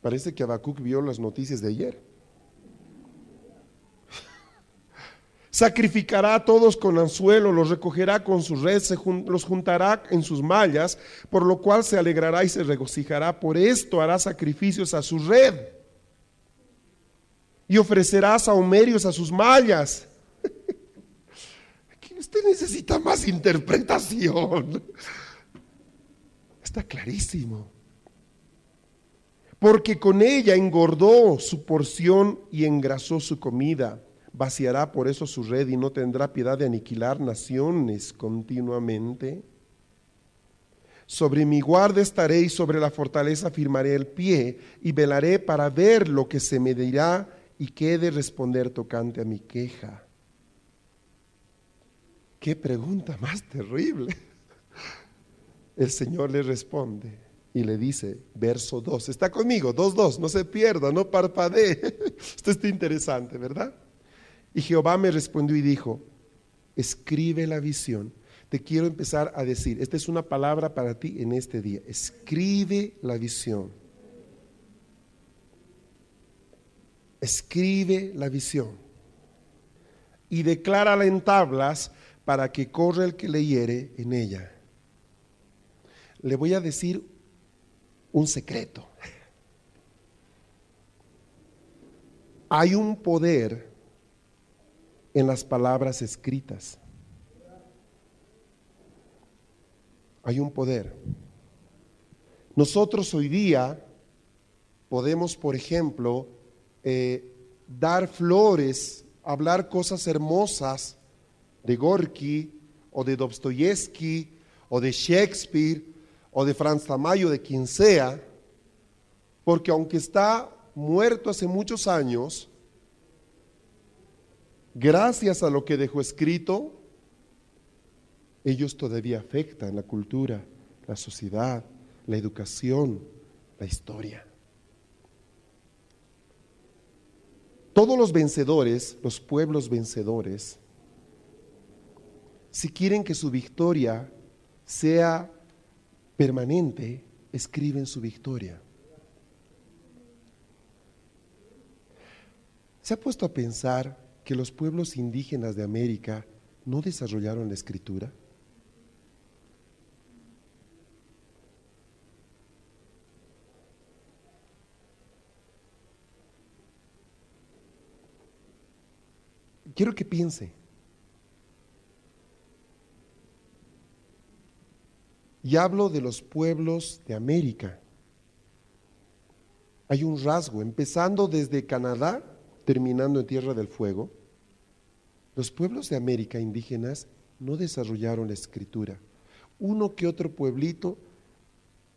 Parece que Habacuc vio las noticias de ayer. Sacrificará a todos con anzuelo, los recogerá con su red, los juntará en sus mallas, por lo cual se alegrará y se regocijará. Por esto hará sacrificios a su red y ofrecerá saumerios a sus mallas. Usted necesita más interpretación. Está clarísimo. Porque con ella engordó su porción y engrasó su comida vaciará por eso su red y no tendrá piedad de aniquilar naciones continuamente. Sobre mi guarda estaré y sobre la fortaleza firmaré el pie y velaré para ver lo que se me dirá y qué de responder tocante a mi queja. Qué pregunta más terrible. El Señor le responde, Y le dice, verso 2, está conmigo, 2.2, no se pierda, no parpadee. Esto está interesante, ¿verdad? Y Jehová me respondió y dijo, escribe la visión. Te quiero empezar a decir, esta es una palabra para ti en este día, escribe la visión. Escribe la visión y declárala en tablas para que corra el que leyere en ella. Le voy a decir un secreto. Hay un poder en las palabras escritas. Hay un poder. Nosotros hoy día podemos, por ejemplo, eh, dar flores, hablar cosas hermosas de Gorky o de Dostoyevsky o de Shakespeare o de Franz Tamayo, de quien sea, porque aunque está muerto hace muchos años, gracias a lo que dejó escrito, ellos todavía afectan la cultura, la sociedad, la educación, la historia. Todos los vencedores, los pueblos vencedores, si quieren que su victoria sea permanente, escriben su victoria. ¿Se ha puesto a pensar que los pueblos indígenas de América no desarrollaron la escritura? Quiero que piense. Y hablo de los pueblos de América. Hay un rasgo, empezando desde Canadá, terminando en Tierra del Fuego. Los pueblos de América indígenas no desarrollaron la escritura. Uno que otro pueblito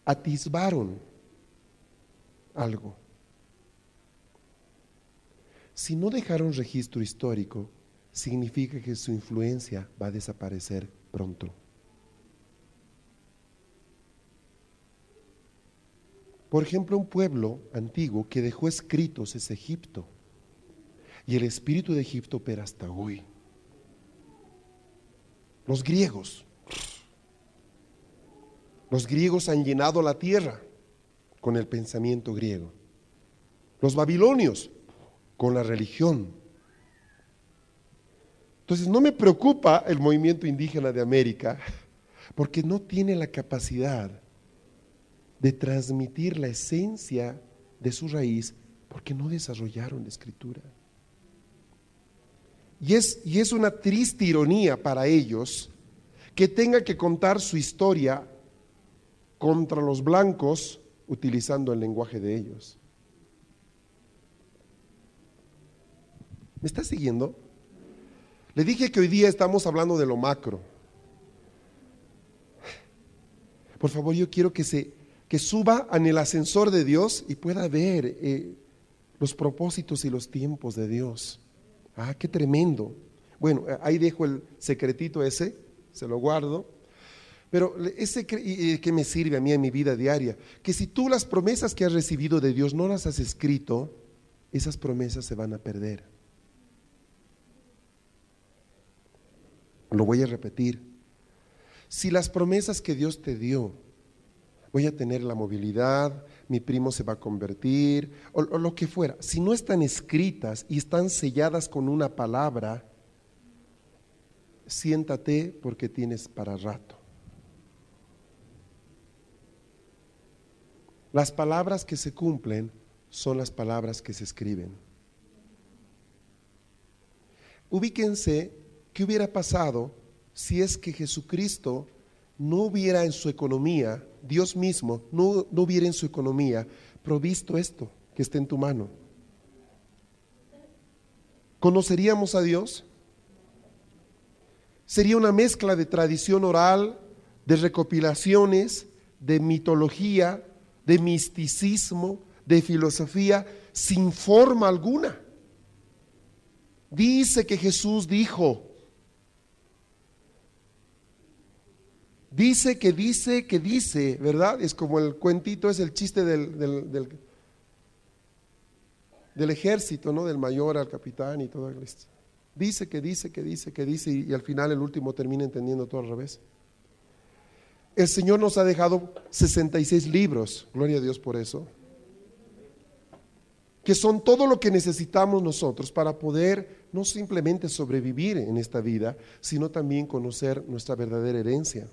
atisbaron algo. Si no dejaron registro histórico, significa que su influencia va a desaparecer pronto. Por ejemplo, un pueblo antiguo que dejó escritos es Egipto. Y el espíritu de Egipto opera hasta hoy. Los griegos. Los griegos han llenado la tierra con el pensamiento griego. Los babilonios con la religión. Entonces no me preocupa el movimiento indígena de América porque no tiene la capacidad de transmitir la esencia de su raíz porque no desarrollaron la escritura. Y es, y es una triste ironía para ellos que tenga que contar su historia contra los blancos utilizando el lenguaje de ellos. ¿Me está siguiendo? Le dije que hoy día estamos hablando de lo macro. Por favor, yo quiero que se que suba en el ascensor de Dios y pueda ver eh, los propósitos y los tiempos de Dios. Ah, qué tremendo. Bueno, eh, ahí dejo el secretito ese, se lo guardo. Pero ese que me sirve a mí en mi vida diaria, que si tú las promesas que has recibido de Dios no las has escrito, esas promesas se van a perder. Lo voy a repetir. Si las promesas que Dios te dio, voy a tener la movilidad, mi primo se va a convertir, o, lo que fuera, si no están escritas y están selladas con una palabra, siéntate porque tienes para rato. Las palabras que se cumplen son las palabras que se escriben. Ubíquense ¿Qué hubiera pasado si es que Jesucristo no hubiera en su economía, Dios mismo, no, no hubiera en su economía provisto esto que está en tu mano? ¿Conoceríamos a Dios? Sería una mezcla de tradición oral, de recopilaciones, de mitología, de misticismo, de filosofía, sin forma alguna. Dice que Jesús dijo, Dice que dice que dice, ¿verdad? Es como el cuentito, es el chiste del, del, ejército, ¿no? Del mayor al capitán y todo esto. Dice que dice que dice que dice y, y al final el último termina entendiendo todo al revés. El Señor nos ha dejado 66 libros, gloria a Dios por eso, que son todo lo que necesitamos nosotros para poder no simplemente sobrevivir en esta vida, sino también conocer nuestra verdadera herencia.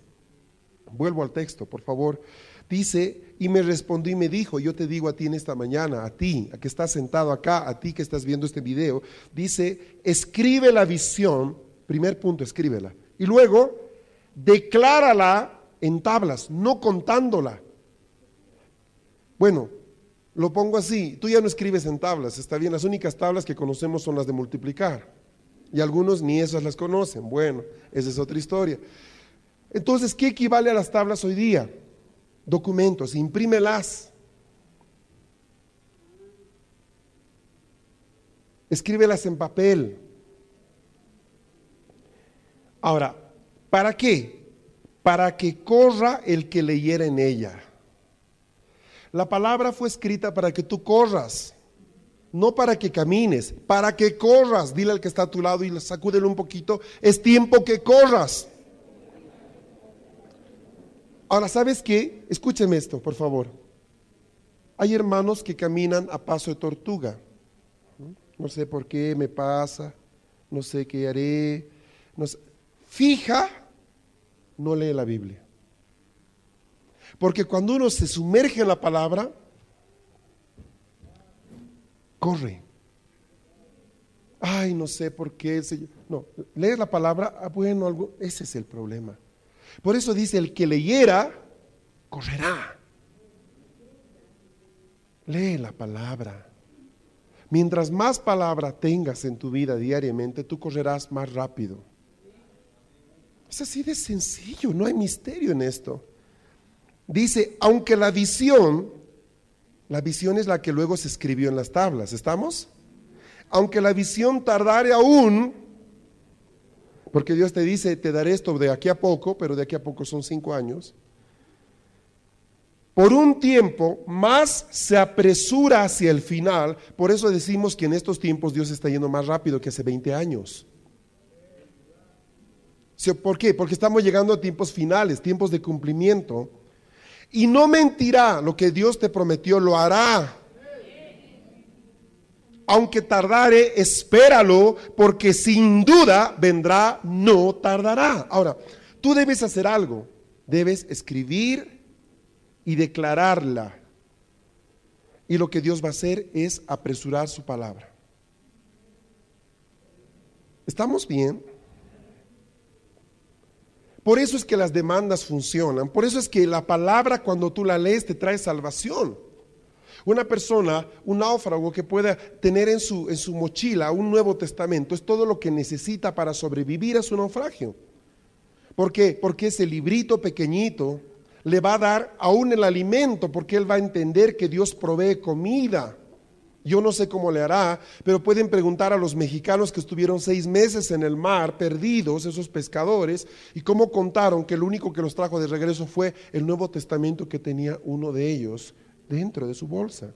Vuelvo al texto, por favor. Dice, y me respondió y me dijo, yo te digo a ti en esta mañana, a ti, a que estás sentado acá, a ti que estás viendo este video, dice, escribe la visión, primer punto, escríbela. Y luego, declárala en tablas, no contándola. Bueno, lo pongo así, tú ya no escribes en tablas, está bien, las únicas tablas que conocemos son las de multiplicar. Y algunos ni esas las conocen. Bueno, esa es otra historia. Entonces, ¿qué equivale a las tablas hoy día? Documentos, imprímelas. Escríbelas en papel. Ahora, ¿para qué? para que corra el que leyera en ella. La palabra fue escrita para que tú corras, no para que camines, para que corras. Dile al que está a tu lado y sacúdele un poquito, es tiempo que corras. Ahora, ¿sabes qué? Escúcheme esto, por favor. Hay hermanos que caminan a paso de tortuga. No sé por qué me pasa, no sé qué haré. No Fija no lee la Biblia. Porque cuando uno se sumerge en la palabra, corre. Ay, no sé por qué No, lees la palabra, ah, bueno, ese es el problema. Por eso dice, el que leyera, correrá. Lee la palabra. Mientras más palabra tengas en tu vida diariamente, tú correrás más rápido. Es así de sencillo, no hay misterio en esto. Dice, aunque la visión, la visión es la que luego se escribió en las tablas, ¿estamos? Aunque la visión tardare aún, porque Dios te dice, te daré esto de aquí a poco, pero de aquí a poco son cinco años, por un tiempo más se apresura hacia el final, por eso decimos que en estos tiempos Dios está yendo más rápido que hace 20 años. ¿Por qué? Porque estamos llegando a tiempos finales, tiempos de cumplimiento. Y no mentirá, lo que Dios te prometió lo hará. Aunque tardare, espéralo, porque sin duda vendrá, no tardará. Ahora, tú debes hacer algo. Debes escribir y declararla. Y lo que Dios va a hacer es apresurar su palabra. ¿Estamos bien? Por eso es que las demandas funcionan. Por eso es que la palabra cuando tú la lees te trae salvación. Una persona, un náufrago que pueda tener en su, mochila un Nuevo Testamento es todo lo que necesita para sobrevivir a su naufragio. ¿Por qué? Porque ese librito pequeñito le va a dar aún el alimento, porque él va a entender que Dios provee comida. Yo no sé cómo le hará, pero pueden preguntar a los mexicanos que estuvieron seis meses en el mar, perdidos, esos pescadores, y cómo contaron que lo único que los trajo de regreso fue el Nuevo Testamento que tenía uno de ellos dentro de su bolsa.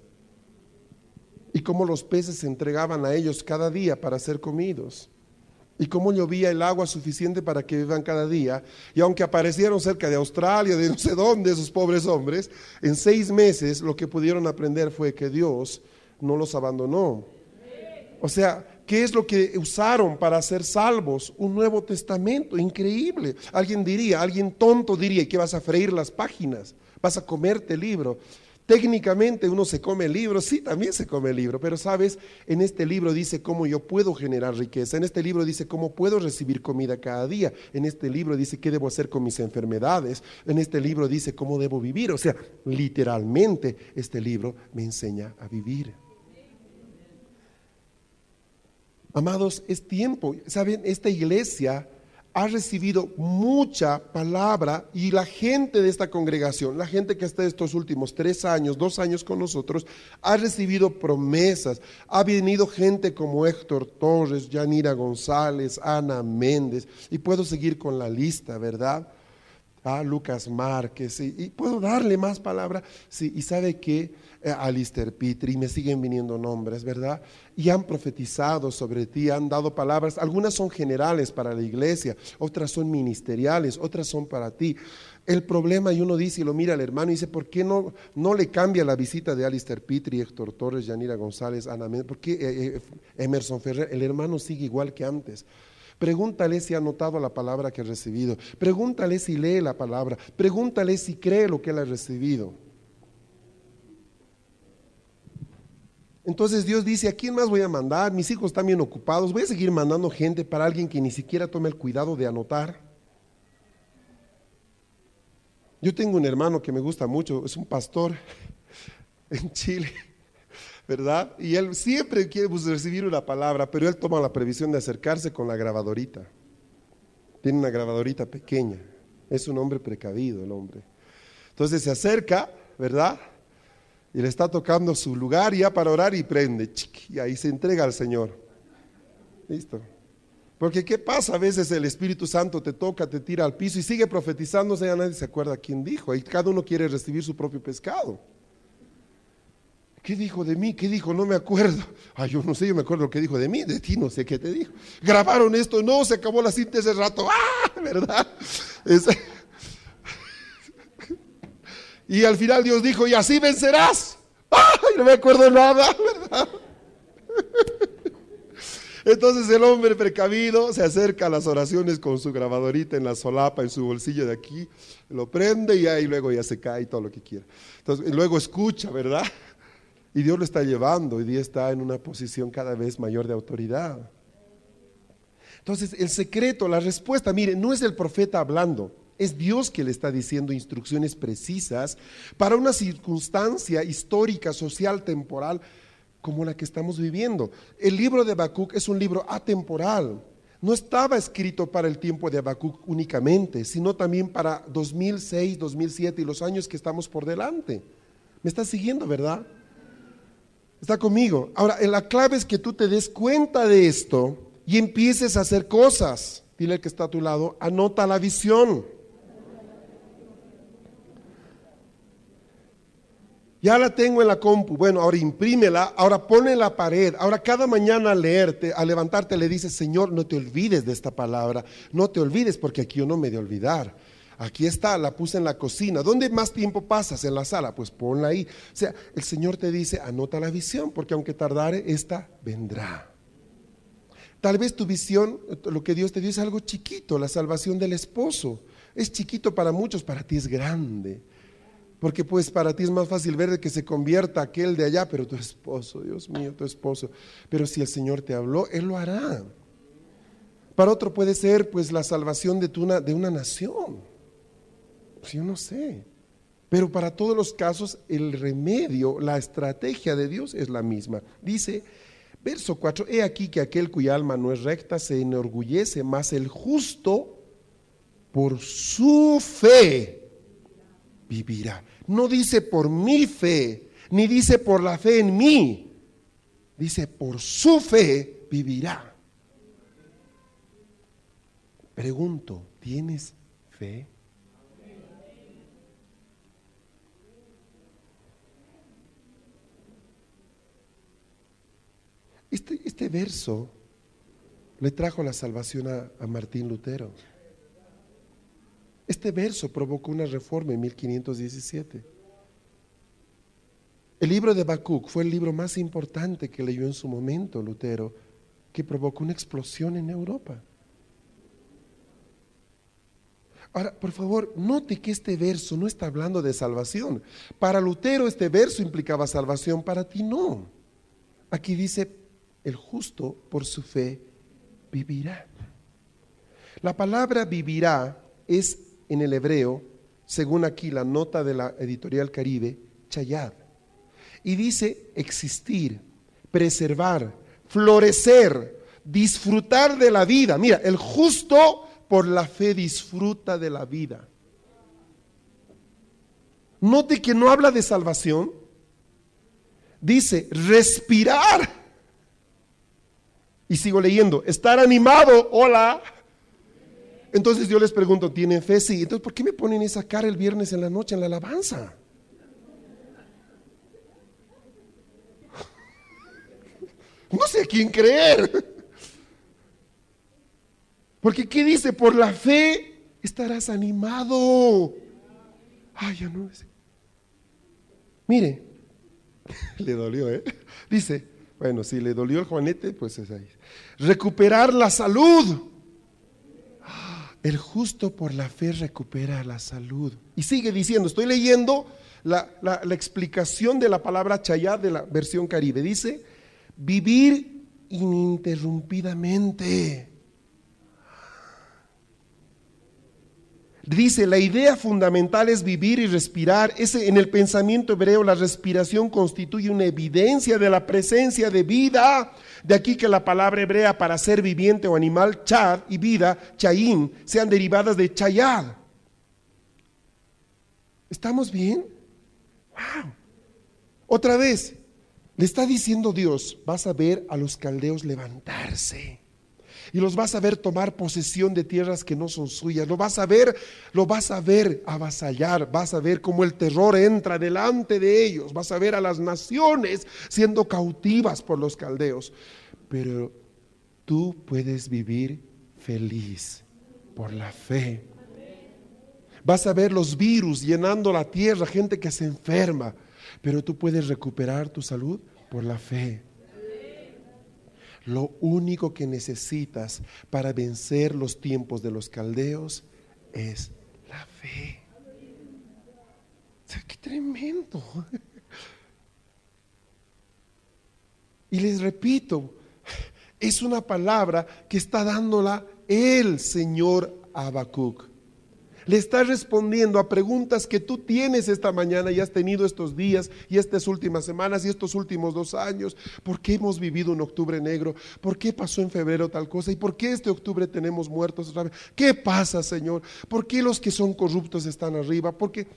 Y cómo los peces se entregaban a ellos cada día para ser comidos. Y cómo llovía el agua suficiente para que vivan cada día. Y aunque aparecieron cerca de Australia, de no sé dónde, esos pobres hombres, en seis meses lo que pudieron aprender fue que Dios no los abandonó. O sea, ¿qué es lo que usaron para ser salvos? Un Nuevo Testamento, increíble. Alguien diría, alguien tonto diría que vas a freír las páginas, vas a comerte el libro. Técnicamente uno se come el libro, sí, también se come el libro, pero sabes, en este libro dice cómo yo puedo generar riqueza, en este libro dice cómo puedo recibir comida cada día, en este libro dice qué debo hacer con mis enfermedades, en este libro dice cómo debo vivir, o sea, literalmente este libro me enseña a vivir. Amados, es tiempo. Saben, esta iglesia ha recibido mucha palabra y la gente de esta congregación, la gente que está estos últimos tres años, dos años con nosotros, ha recibido promesas. Ha venido gente como Héctor Torres, Yanira González, Ana Méndez, y puedo seguir con la lista, ¿verdad? a Lucas Márquez, y, puedo darle más palabras, sí, y sabe que eh, Alistair Petrie, me siguen viniendo nombres, ¿verdad? Y han profetizado sobre ti, han dado palabras, algunas son generales para la iglesia, otras son ministeriales, otras son para ti. El problema, y uno dice y lo mira al hermano y dice, ¿por qué no, no le cambia la visita de Alistair Petrie, Héctor Torres, Yanira González, Ana ¿Por qué eh, eh, Emerson Ferrer? El hermano sigue igual que antes. Pregúntale si ha notado la palabra que ha recibido. Pregúntale si lee la palabra. Pregúntale si cree lo que él ha recibido. Entonces Dios dice, ¿a quién más voy a mandar? Mis hijos están bien ocupados. Voy a seguir mandando gente para alguien que ni siquiera tome el cuidado de anotar. Yo tengo un hermano que me gusta mucho, es un pastor en Chile. ¿verdad? Y él siempre quiere pues, recibir una palabra, pero él toma la previsión de acercarse con la grabadorita. Tiene una grabadorita pequeña. Es un hombre precavido el hombre. Entonces se acerca, ¿verdad? Y le está tocando su lugar ya para orar y prende. Y ahí se entrega al Señor. Listo. Porque ¿qué pasa? A veces el Espíritu Santo te toca, te tira al piso y sigue profetizándose, ya nadie se acuerda quién dijo. Y cada uno quiere recibir su propio pescado. ¿Qué dijo de mí? ¿Qué dijo? No me acuerdo. Ay, yo no sé, yo me acuerdo lo que dijo de mí, de ti no sé qué te dijo. Grabaron esto, no, se acabó la cinta ese rato. ¡Ah! ¿Verdad? Y al final Dios dijo, y así vencerás. ¡Ay! No me acuerdo nada, ¿verdad? Entonces el hombre precavido se acerca a las oraciones con su grabadorita en la solapa, en su bolsillo de aquí, lo prende y ahí luego ya se cae y todo lo que quiera. Entonces, luego escucha, ¿verdad? Y Dios lo está llevando y Dios está en una posición cada vez mayor de autoridad. Entonces, el secreto, la respuesta, mire, no es el profeta hablando, es Dios que le está diciendo instrucciones precisas para una circunstancia histórica, social, temporal, como la que estamos viviendo. El libro de Habacuc es un libro atemporal. No estaba escrito para el tiempo de Habacuc únicamente, sino también para 2006, 2007 y los años que estamos por delante. ¿Me estás siguiendo, verdad? Está conmigo. Ahora, la clave es que tú te des cuenta de esto y empieces a hacer cosas. Dile al que está a tu lado, anota la visión. Ya la tengo en la compu. Bueno, ahora imprímela, ahora ponla en la pared. Ahora cada mañana al leerte, al levantarte le dices, Señor, no te olvides de esta palabra. No te olvides porque aquí yo no me de olvidar. Aquí está, la puse en la cocina. ¿Dónde más tiempo pasas? En la sala. Pues ponla ahí. O sea, el Señor te dice, anota la visión, porque aunque tardare, esta vendrá. Tal vez tu visión, lo que Dios te dio es algo chiquito, la salvación del esposo. Es chiquito para muchos, para ti es grande. Porque pues para ti es más fácil ver que se convierta aquel de allá, pero tu esposo, Dios mío, tu esposo. Pero si el Señor te habló, Él lo hará. Para otro puede ser pues la salvación de, de una nación. Pues yo no sé. Pero para todos los casos, el remedio, la estrategia de Dios es la misma. Dice, verso 4, he aquí que aquel cuya alma no es recta se enorgullece, más el justo por su fe vivirá. No dice por mi fe, ni dice por la fe en mí, dice por su fe vivirá. Pregunto, ¿tienes fe? Este, este, verso le trajo la salvación a, Martín Lutero. Este verso provocó una reforma en 1517. El libro de Habacuc fue el libro más importante que leyó en su momento Lutero, que provocó una explosión en Europa. Ahora, por favor, note que este verso no está hablando de salvación. Para Lutero este verso implicaba salvación, para ti no. Aquí dice el justo por su fe vivirá. La palabra vivirá es en el hebreo, según aquí la nota de la editorial Caribe, chayad. Y dice existir, preservar, florecer, disfrutar de la vida. Mira, el justo por la fe disfruta de la vida. Note que no habla de salvación. Dice respirar y sigo leyendo, estar animado, hola. Entonces yo les pregunto, ¿tienen fe? Sí. Entonces, ¿por qué me ponen esa cara el viernes en la noche en la alabanza? No sé a quién creer. Porque ¿qué dice? Por la fe estarás animado. Ay, ya no. Mire, le dolió, ¿eh? Dice, bueno, si le dolió el Juanete, pues es ahí. Recuperar la salud. El justo por la fe recupera la salud. Y sigue diciendo, estoy leyendo la, explicación de la palabra chayá de la versión caribe. Dice, vivir ininterrumpidamente. Dice, la idea fundamental es vivir y respirar. Ese, en el pensamiento hebreo la respiración constituye una evidencia de la presencia de vida. De aquí que la palabra hebrea para ser viviente o animal, chad y vida, chayin, sean derivadas de chayad. ¿Estamos bien? Wow. Otra vez, le está diciendo Dios, vas a ver a los caldeos levantarse y los vas a ver tomar posesión de tierras que no son suyas. Lo vas a ver, lo vas a ver avasallar, vas a ver cómo el terror entra delante de ellos, vas a ver a las naciones siendo cautivas por los caldeos. Pero tú puedes vivir feliz por la fe. Vas a ver los virus llenando la tierra, gente que se enferma, pero tú puedes recuperar tu salud por la fe. Lo único que necesitas para vencer los tiempos de los caldeos es la fe. ¡Qué tremendo! Y les repito, es una palabra que está dándola el Señor Habacuc le está respondiendo a preguntas que tú tienes esta mañana y has tenido estos días y estas últimas semanas y estos últimos dos años. ¿Por qué hemos vivido un octubre negro? ¿Por qué pasó en febrero tal cosa? ¿Y por qué este octubre tenemos muertos? ¿Qué pasa, Señor? ¿Por qué los que son corruptos están arriba? Porque,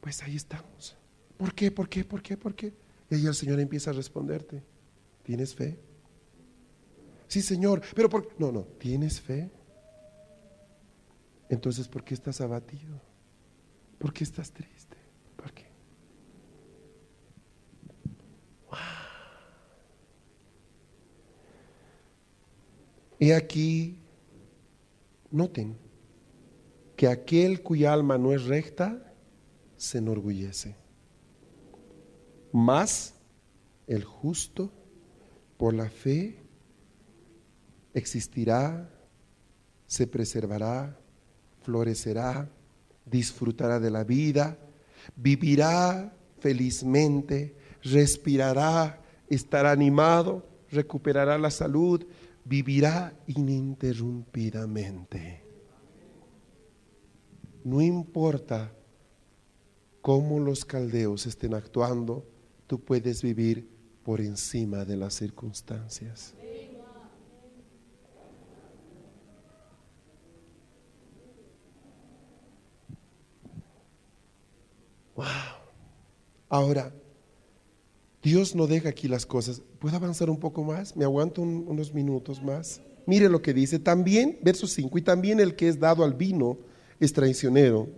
pues ahí estamos. ¿Por qué? ¿Por qué? ¿Por qué? ¿Por qué? Y ahí el Señor empieza a responderte. ¿Tienes fe? Sí, Señor, pero ¿por qué? No, no, ¿tienes fe? Entonces, ¿por qué estás abatido? ¿Por qué estás triste? ¿Por qué? Y aquí, noten que aquel cuya alma no es recta se enorgullece. Más el justo por la fe existirá, se preservará, florecerá, disfrutará de la vida, vivirá felizmente, respirará, estará animado, recuperará la salud, vivirá ininterrumpidamente. No importa cómo los caldeos estén actuando, tú puedes vivir por encima de las circunstancias. Ahora, Dios no deja aquí las cosas. ¿Puedo avanzar un poco más? ¿Me aguanto unos minutos más? Mire lo que dice. También, verso 5, y también el que es dado al vino es traicionero,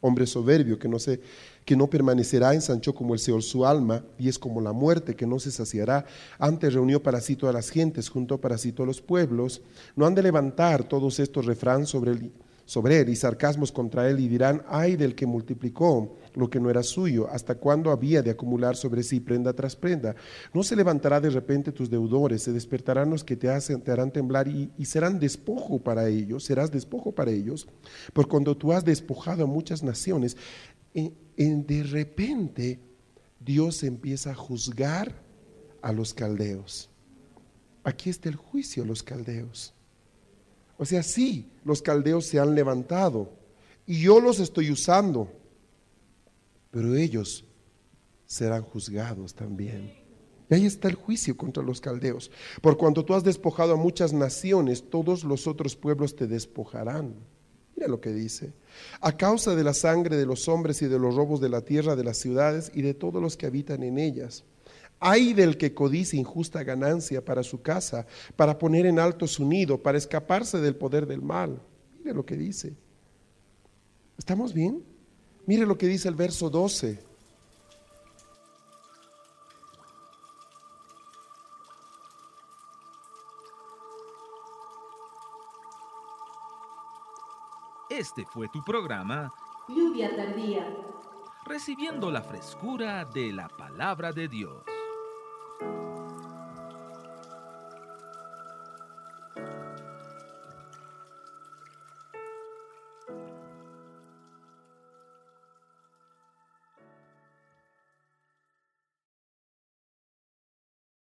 hombre soberbio que no se que no permanecerá, ensanchó como el Seol su alma, y es como la muerte que no se saciará. Antes reunió para sí todas las gentes, juntó para sí todos los pueblos. No han de levantar todos estos refrán sobre el sobre él y sarcasmos contra él y dirán, ay del que multiplicó lo que no era suyo, hasta cuándo había de acumular sobre sí prenda tras prenda. No se levantará de repente tus deudores, se despertarán los que te, hacen, te harán temblar y, serán despojo para ellos, serás despojo para ellos, por cuando tú has despojado a muchas naciones, en, de repente Dios empieza a juzgar a los caldeos. Aquí está el juicio a los caldeos. O sea, sí, los caldeos se han levantado y yo los estoy usando, pero ellos serán juzgados también. Y ahí está el juicio contra los caldeos. Por cuanto tú has despojado a muchas naciones, todos los otros pueblos te despojarán. Mira lo que dice. A causa de la sangre de los hombres y de los robos de la tierra, de las ciudades y de todos los que habitan en ellas hay del que codice injusta ganancia para su casa, para poner en alto su nido, para escaparse del poder del mal. Biblia lo que dice. ¿Estamos bien? Mire lo que dice el verso 12. Este fue tu programa Lluvia tardía. Recibiendo la frescura de la palabra de Dios. Thank you.